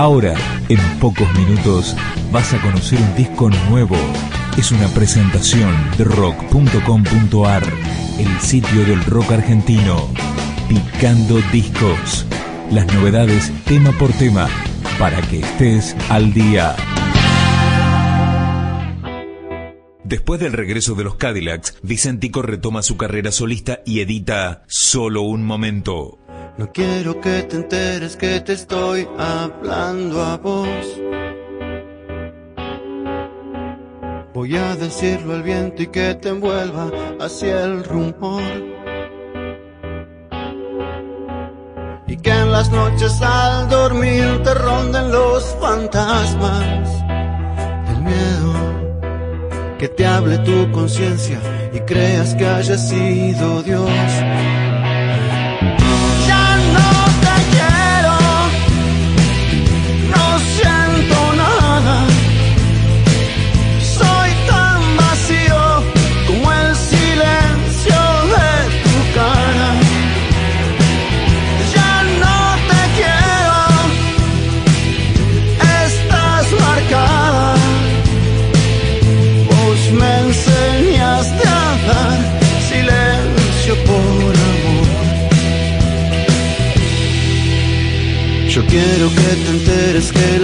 Ahora, en pocos minutos, vas a conocer un disco nuevo. Es una presentación de rock.com.ar, el sitio del rock argentino. Picando discos. Las novedades tema por tema, para que estés al día. Después del regreso de los Cadillacs, Vicentico retoma su carrera solista y edita Solo un momento. No quiero que te enteres que te estoy hablando a vos. Voy a decirlo al viento y que te envuelva hacia el rumor. Y que en las noches al dormir te ronden los fantasmas del miedo. Que te hable tu conciencia y creas que haya sido Dios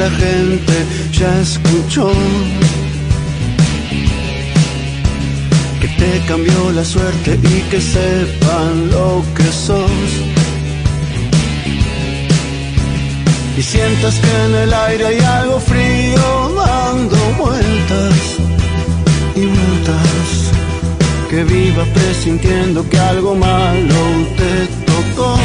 la gente ya escuchó. Que te cambió la suerte y que sepan lo que sos. Y sientas que en el aire hay algo frío dando vueltas y vueltas. Que viva presintiendo que algo malo te tocó.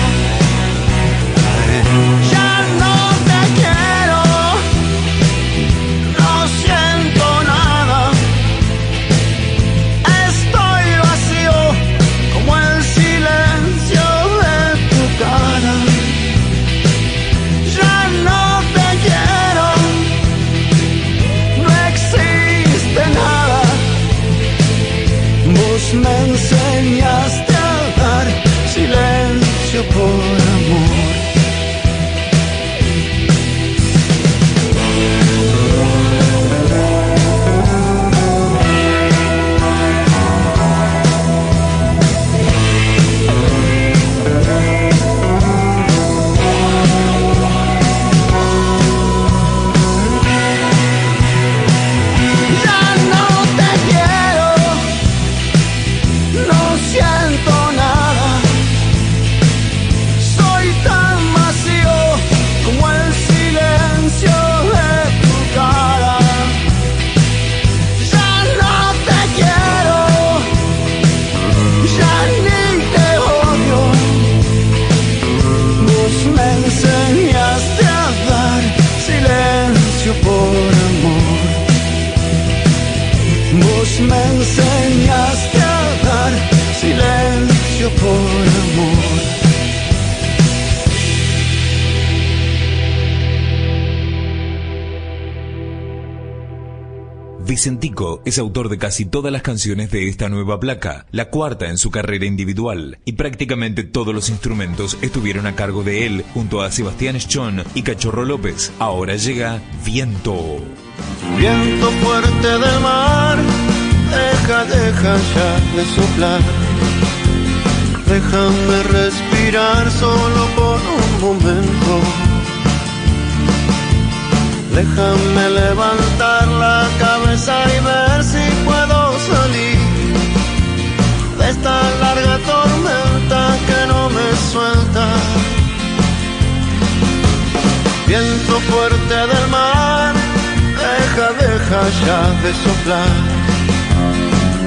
Vicentico es autor de casi todas las canciones de esta nueva placa, la cuarta en su carrera individual, y prácticamente todos los instrumentos estuvieron a cargo de él, junto a Sebastián Schon y Cachorro López. Ahora llega Viento. Viento fuerte del mar, deja, deja ya de soplar. Déjame respirar solo por ya de soplar.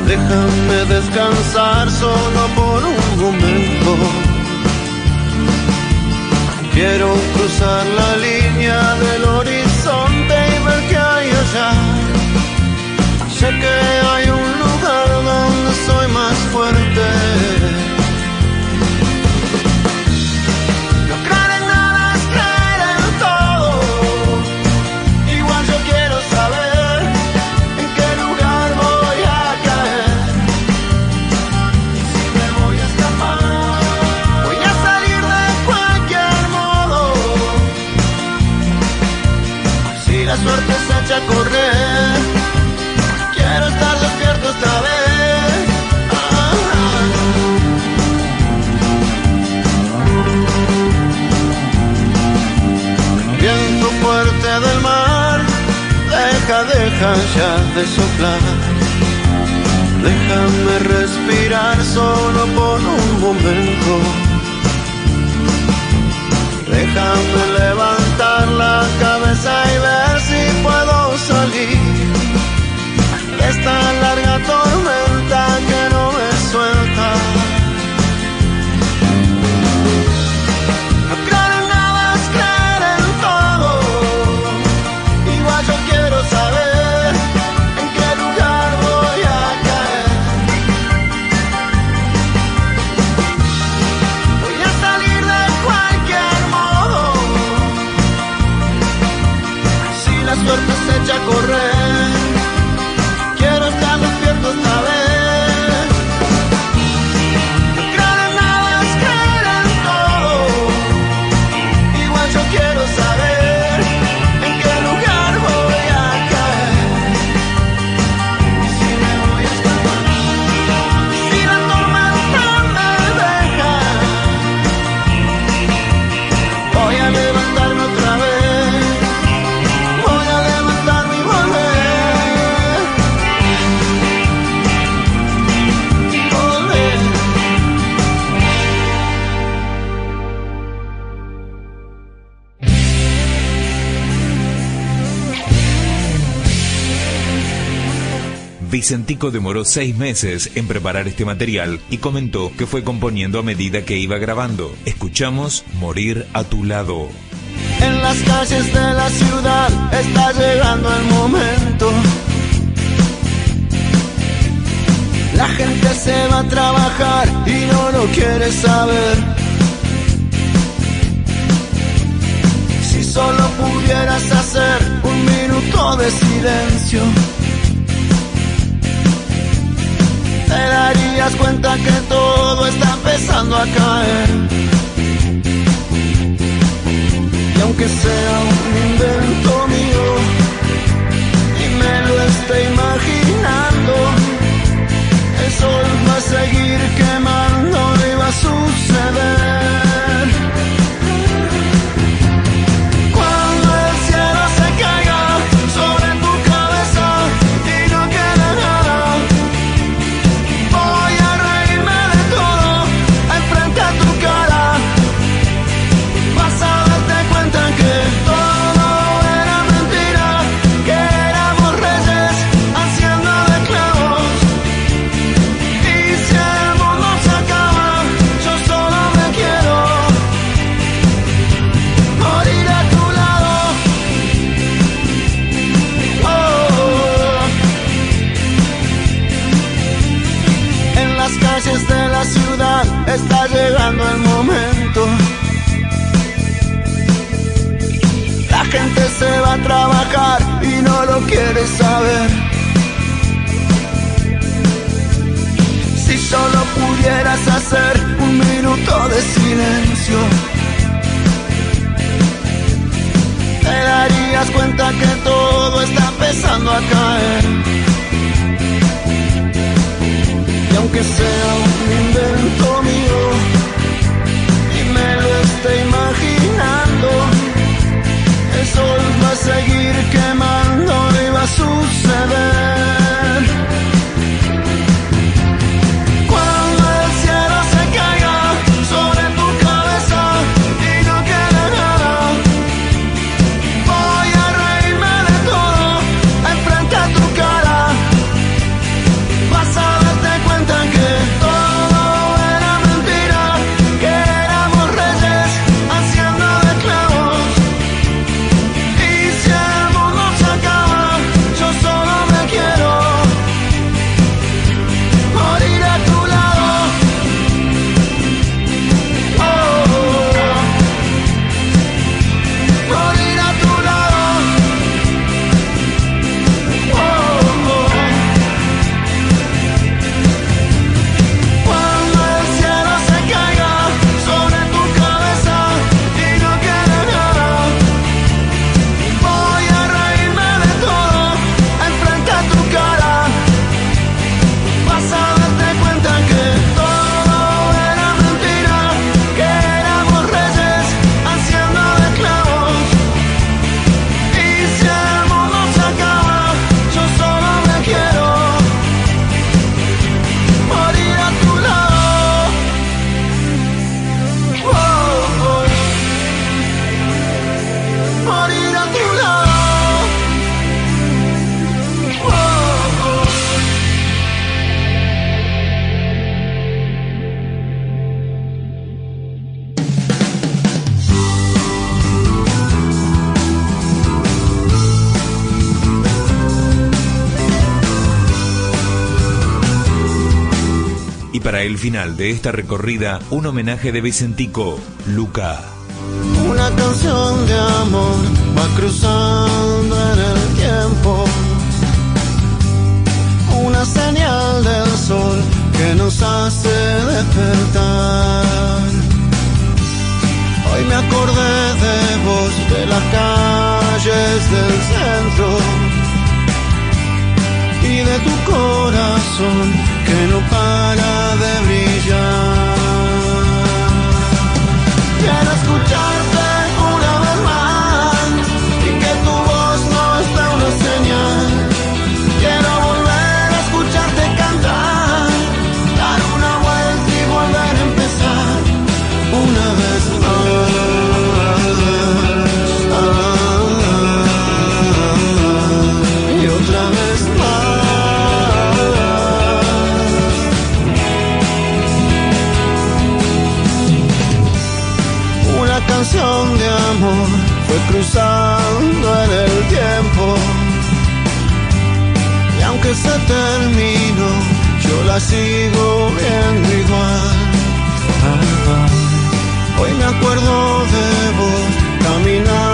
Déjame descansar solo por un momento. Quiero cruzar la línea del horizonte y ver que hay allá. Sé que hay un deja, deja ya de soplar. Déjame respirar solo por un momento. Déjame levantar la cabeza y ver si puedo salir de esta larga tormenta que no me suelta. Vicentico demoró seis meses en preparar este material y comentó que fue componiendo a medida que iba grabando. Escuchamos Morir a tu lado. En las calles de la ciudad está llegando el momento. La gente se va a trabajar y no lo quiere saber. Si solo pudieras hacer un minuto de silencio te darías cuenta que todo está empezando a caer. Y aunque sea un invento mío y me lo esté imaginando, el sol va a seguir quemando y va a suceder. Está llegando el momento. La gente se va a trabajar y no lo quiere saber. Si solo pudieras hacer un minuto de silencio, te darías cuenta que todo está empezando a caer aunque sea un invento mío y me lo esté imaginando, el sol va a seguir quemando y va a suceder. Final de esta recorrida, un homenaje de Vicentico, Luca. Una canción de amor va cruzando en el tiempo. Una señal del sol que nos hace despertar. Hoy me acordé de vos, de las calles del centro y de tu corazón que no para de brillar. Quiero de amor fue cruzando en el tiempo. Y aunque se terminó, yo la sigo viendo igual. Hoy me acuerdo de vos caminando